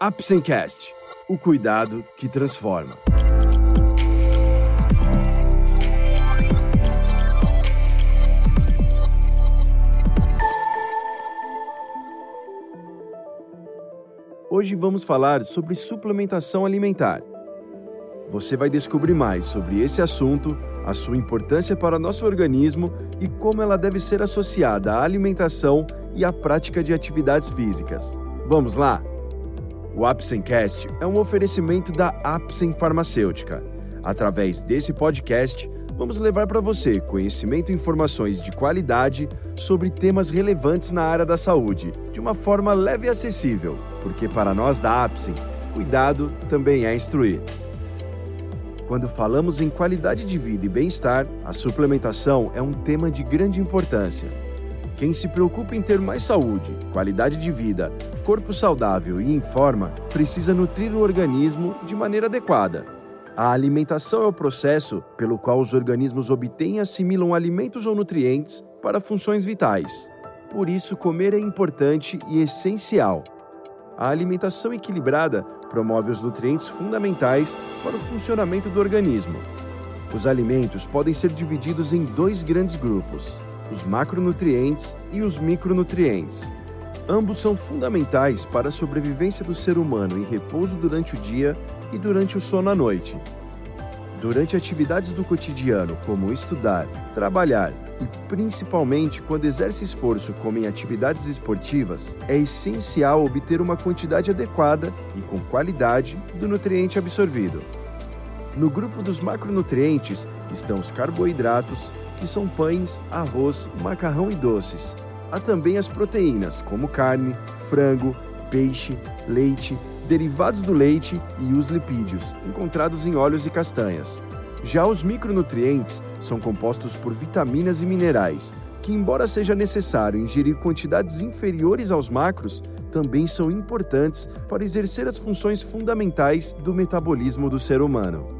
Apsencast, o cuidado que transforma. Hoje vamos falar sobre suplementação alimentar. Você vai descobrir mais sobre esse assunto, a sua importância para nosso organismo e como ela deve ser associada à alimentação e à prática de atividades físicas. Vamos lá? O Apsencast é um oferecimento da Apsen Farmacêutica. Através desse podcast, vamos levar para você conhecimento e informações de qualidade sobre temas relevantes na área da saúde, de uma forma leve e acessível, porque para nós da Apsen, cuidado também é instruir. Quando falamos em qualidade de vida e bem-estar, a suplementação é um tema de grande importância. Quem se preocupa em ter mais saúde, qualidade de vida, corpo saudável e em forma, precisa nutrir o organismo de maneira adequada. A alimentação é o processo pelo qual os organismos obtêm e assimilam alimentos ou nutrientes para funções vitais. Por isso, comer é importante e essencial. A alimentação equilibrada promove os nutrientes fundamentais para o funcionamento do organismo. Os alimentos podem ser divididos em dois grandes grupos: os macronutrientes e os micronutrientes. Ambos são fundamentais para a sobrevivência do ser humano em repouso durante o dia e durante o sono à noite. Durante atividades do cotidiano, como estudar, trabalhar e principalmente quando exerce esforço, como em atividades esportivas, é essencial obter uma quantidade adequada e com qualidade do nutriente absorvido. No grupo dos macronutrientes estão os carboidratos, que são pães, arroz, macarrão e doces. Há também as proteínas, como carne, frango, peixe, leite, derivados do leite e os lipídios, encontrados em óleos e castanhas. Já os micronutrientes são compostos por vitaminas e minerais, que, embora seja necessário ingerir quantidades inferiores aos macros, também são importantes para exercer as funções fundamentais do metabolismo do ser humano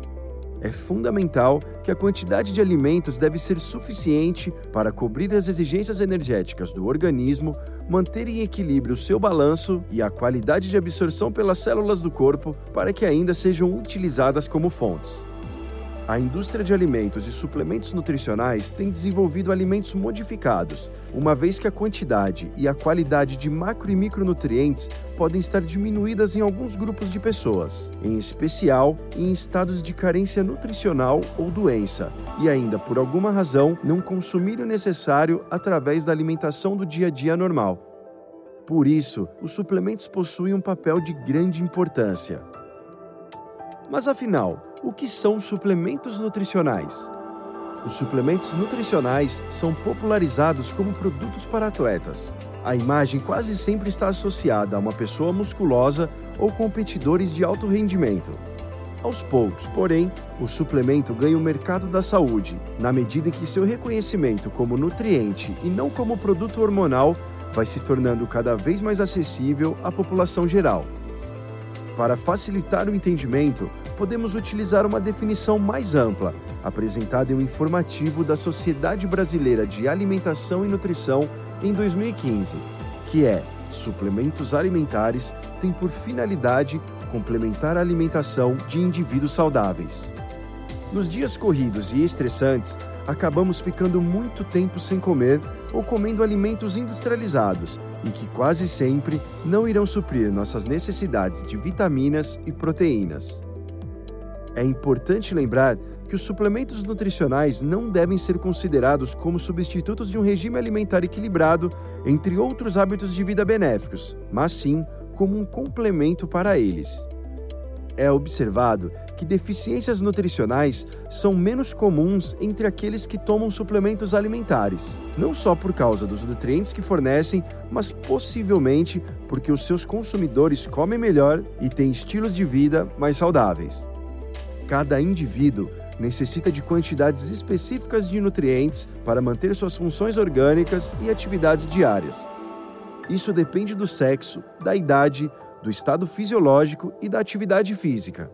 é fundamental que a quantidade de alimentos deve ser suficiente para cobrir as exigências energéticas do organismo, manter em equilíbrio o seu balanço e a qualidade de absorção pelas células do corpo para que ainda sejam utilizadas como fontes. A indústria de alimentos e suplementos nutricionais tem desenvolvido alimentos modificados, uma vez que a quantidade e a qualidade de macro e micronutrientes podem estar diminuídas em alguns grupos de pessoas, em especial em estados de carência nutricional ou doença, e ainda por alguma razão não consumir o necessário através da alimentação do dia a dia normal. Por isso, os suplementos possuem um papel de grande importância. Mas afinal, o que são suplementos nutricionais? Os suplementos nutricionais são popularizados como produtos para atletas. A imagem quase sempre está associada a uma pessoa musculosa ou competidores de alto rendimento. Aos poucos, porém, o suplemento ganha o mercado da saúde, na medida em que seu reconhecimento como nutriente e não como produto hormonal vai se tornando cada vez mais acessível à população geral. Para facilitar o entendimento, podemos utilizar uma definição mais ampla, apresentada em um informativo da Sociedade Brasileira de Alimentação e Nutrição em 2015, que é: suplementos alimentares têm por finalidade complementar a alimentação de indivíduos saudáveis. Nos dias corridos e estressantes, acabamos ficando muito tempo sem comer ou comendo alimentos industrializados e que quase sempre não irão suprir nossas necessidades de vitaminas e proteínas. É importante lembrar que os suplementos nutricionais não devem ser considerados como substitutos de um regime alimentar equilibrado, entre outros hábitos de vida benéficos, mas sim como um complemento para eles. É observado que deficiências nutricionais são menos comuns entre aqueles que tomam suplementos alimentares, não só por causa dos nutrientes que fornecem, mas possivelmente porque os seus consumidores comem melhor e têm estilos de vida mais saudáveis. Cada indivíduo necessita de quantidades específicas de nutrientes para manter suas funções orgânicas e atividades diárias. Isso depende do sexo, da idade, do estado fisiológico e da atividade física.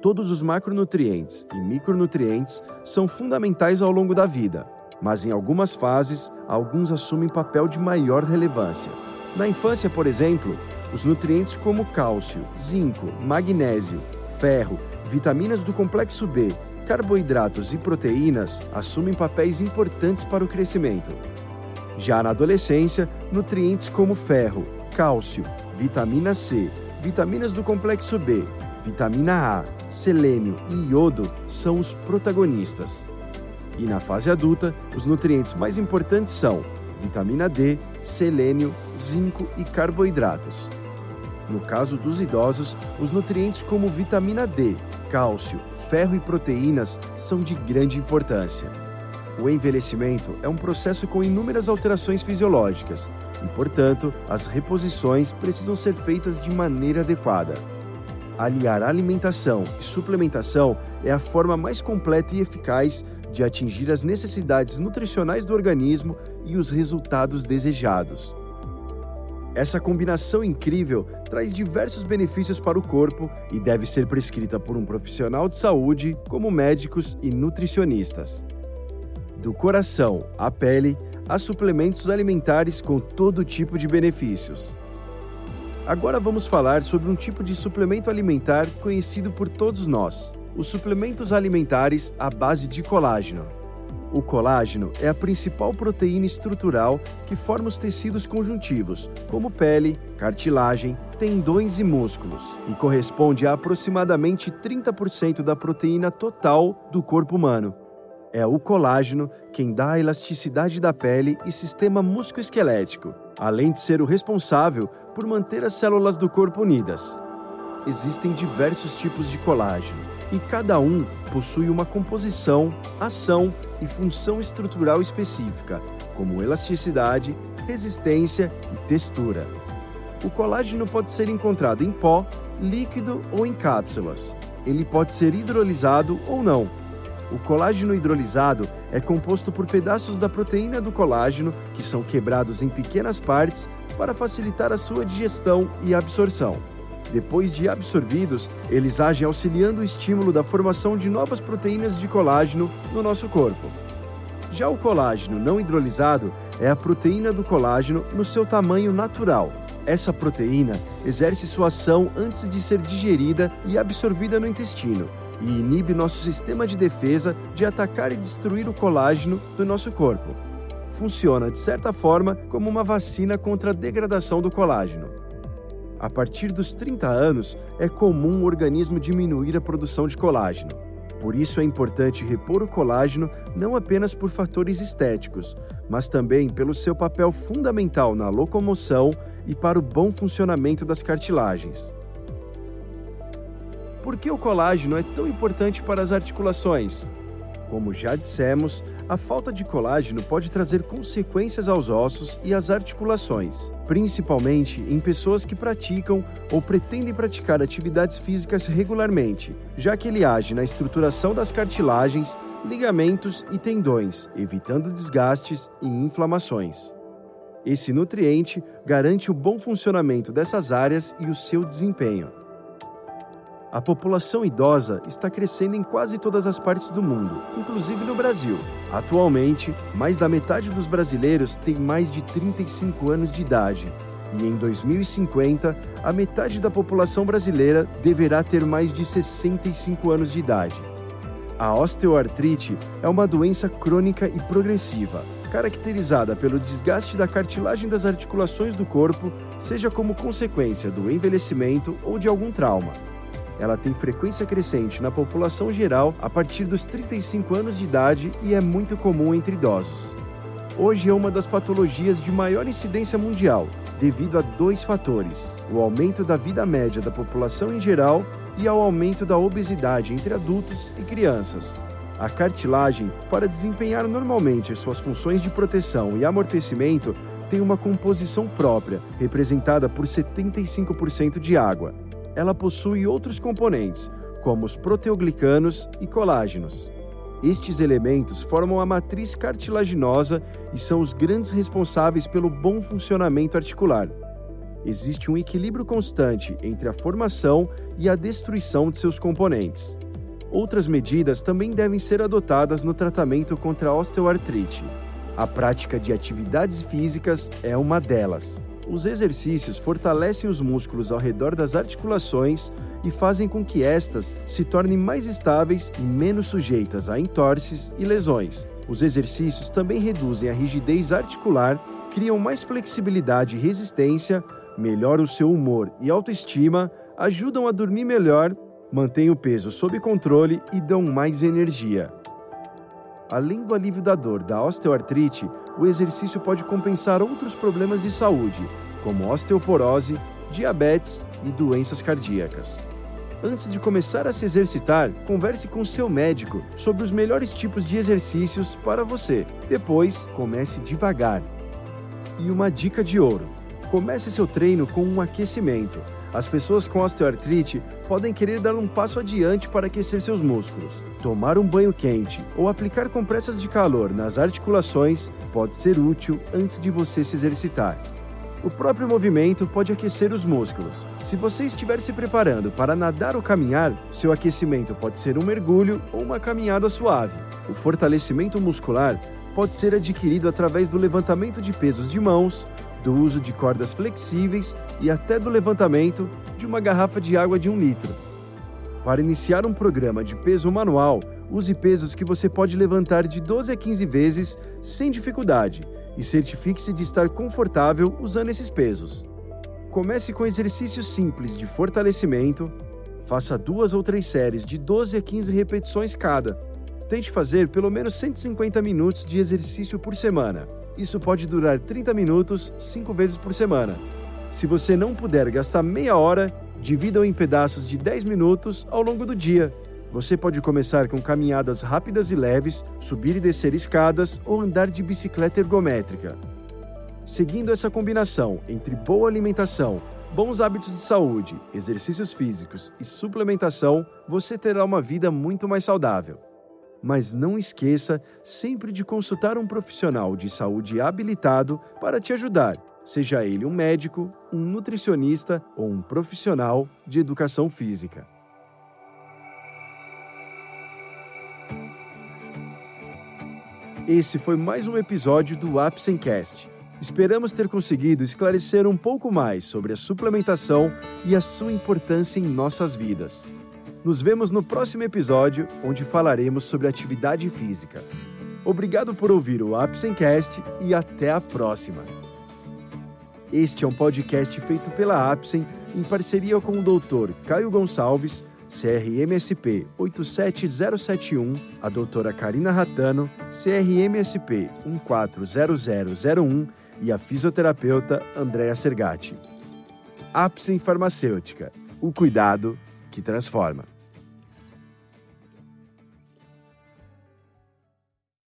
Todos os macronutrientes e micronutrientes são fundamentais ao longo da vida, mas em algumas fases, alguns assumem papel de maior relevância. Na infância, por exemplo, Os nutrientes como cálcio, zinco, magnésio, ferro, vitaminas do complexo B, carboidratos e proteínas assumem papéis importantes para o crescimento. Já na adolescência, nutrientes como ferro, cálcio, vitamina C, vitaminas do complexo B, vitamina A, selênio e iodo são os protagonistas. E na fase adulta, os nutrientes mais importantes são vitamina D, selênio, zinco e carboidratos. No caso dos idosos, os nutrientes como vitamina D, cálcio, ferro e proteínas são de grande importância. O envelhecimento é um processo com inúmeras alterações fisiológicas e, portanto, as reposições precisam ser feitas de maneira adequada. Aliar alimentação e suplementação é a forma mais completa e eficaz de atingir as necessidades nutricionais do organismo e os resultados desejados. Essa combinação incrível traz diversos benefícios para o corpo e deve ser prescrita por um profissional de saúde, como médicos e nutricionistas. Do coração à pele, há suplementos alimentares com todo tipo de benefícios. Agora vamos falar sobre um tipo de suplemento alimentar conhecido por todos nós: os suplementos alimentares à base de colágeno. O colágeno é a principal proteína estrutural que forma os tecidos conjuntivos, como pele, cartilagem, tendões e músculos, e corresponde a aproximadamente 30% da proteína total do corpo humano. É o colágeno quem dá a elasticidade da pele e sistema musculoesquelético, além de ser o responsável por manter as células do corpo unidas. Existem diversos tipos de colágeno e cada um possui uma composição, ação e função estrutural específica, como elasticidade, resistência e textura. O colágeno pode ser encontrado em pó, líquido ou em cápsulas. Ele pode ser hidrolisado ou não. O colágeno hidrolisado é composto por pedaços da proteína do colágeno que são quebrados em pequenas partes para facilitar a sua digestão e absorção. Depois de absorvidos, eles agem auxiliando o estímulo da formação de novas proteínas de colágeno no nosso corpo. Já o colágeno não hidrolisado é a proteína do colágeno no seu tamanho natural. Essa proteína exerce sua ação antes de ser digerida e absorvida no intestino e inibe nosso sistema de defesa de atacar e destruir o colágeno do nosso corpo. Funciona, de certa forma, como uma vacina contra a degradação do colágeno. A partir dos 30 anos, é comum o organismo diminuir a produção de colágeno. Por isso é importante repor o colágeno não apenas por fatores estéticos, mas também pelo seu papel fundamental na locomoção e para o bom funcionamento das cartilagens. Por que o colágeno é tão importante para as articulações? Como já dissemos, a falta de colágeno pode trazer consequências aos ossos e às articulações, principalmente em pessoas que praticam ou pretendem praticar atividades físicas regularmente, já que ele age na estruturação das cartilagens, ligamentos e tendões, evitando desgastes e inflamações. Esse nutriente garante o bom funcionamento dessas áreas e o seu desempenho. A população idosa está crescendo em quase todas as partes do mundo, inclusive no Brasil. Atualmente, mais da metade dos brasileiros tem mais de 35 anos de idade. E em 2050, a metade da população brasileira deverá ter mais de 65 anos de idade. A osteoartrite é uma doença crônica e progressiva, caracterizada pelo desgaste da cartilagem das articulações do corpo, seja como consequência do envelhecimento ou de algum trauma ela tem frequência crescente na população geral a partir dos 35 anos de idade e é muito comum entre idosos. Hoje é uma das patologias de maior incidência mundial, devido a dois fatores: o aumento da vida média da população em geral e ao aumento da obesidade entre adultos e crianças. A cartilagem, para desempenhar normalmente suas funções de proteção e amortecimento, tem uma composição própria, representada por 75% de água ela possui outros componentes, como os proteoglicanos e colágenos. Estes elementos formam a matriz cartilaginosa e são os grandes responsáveis pelo bom funcionamento articular. Existe um equilíbrio constante entre a formação e a destruição de seus componentes. Outras medidas também devem ser adotadas no tratamento contra a osteoartrite. A prática de atividades físicas é uma delas. Os exercícios fortalecem os músculos ao redor das articulações e fazem com que estas se tornem mais estáveis e menos sujeitas a entorses e lesões. Os exercícios também reduzem a rigidez articular, criam mais flexibilidade e resistência, melhoram o seu humor e autoestima, ajudam a dormir melhor, mantêm o peso sob controle e dão mais energia. Além do alívio da dor da osteoartrite, o exercício pode compensar outros problemas de saúde, como osteoporose, diabetes e doenças cardíacas. Antes de começar a se exercitar, converse com seu médico sobre os melhores tipos de exercícios para você. Depois, comece devagar. E uma dica de ouro: comece seu treino com um aquecimento. As pessoas com osteoartrite podem querer dar um passo adiante para aquecer seus músculos. Tomar um banho quente ou aplicar compressas de calor nas articulações pode ser útil antes de você se exercitar. O próprio movimento pode aquecer os músculos. Se você estiver se preparando para nadar ou caminhar, seu aquecimento pode ser um mergulho ou uma caminhada suave. O fortalecimento muscular pode ser adquirido através do levantamento de pesos de mãos, do uso de cordas flexíveis e até do levantamento de uma garrafa de água de um litro. Para iniciar um programa de peso manual, use pesos que você pode levantar de 12 a 15 vezes sem dificuldade e certifique-se de estar confortável usando esses pesos. Comece com exercícios simples de fortalecimento, faça duas ou três séries de 12 a 15 repetições cada. Tente fazer pelo menos 150 minutos de exercício por semana. Isso pode durar 30 minutos, 5 vezes por semana. Se você não puder gastar meia hora, divida-o em pedaços de 10 minutos ao longo do dia. Você pode começar com caminhadas rápidas e leves, subir e descer escadas ou andar de bicicleta ergométrica. Seguindo essa combinação entre boa alimentação, bons hábitos de saúde, exercícios físicos e suplementação, você terá uma vida muito mais saudável mas não esqueça sempre de consultar um profissional de saúde habilitado para te ajudar, seja ele um médico, um nutricionista ou um profissional de educação física. Esse foi mais um episódio do Apsencast. Esperamos ter conseguido esclarecer um pouco mais sobre a suplementação e a sua importância em nossas vidas. Nos vemos no próximo episódio, onde falaremos sobre atividade física. Obrigado por ouvir o Apsencast e até a próxima. Este é um podcast feito pela Apsen em parceria com o Dr. Caio Gonçalves, CRMSP 87071, a doutora Karina Ratano, CRMSP 140001 e a fisioterapeuta Andréa Sergati. Apsen Farmacêutica, o cuidado que transforma.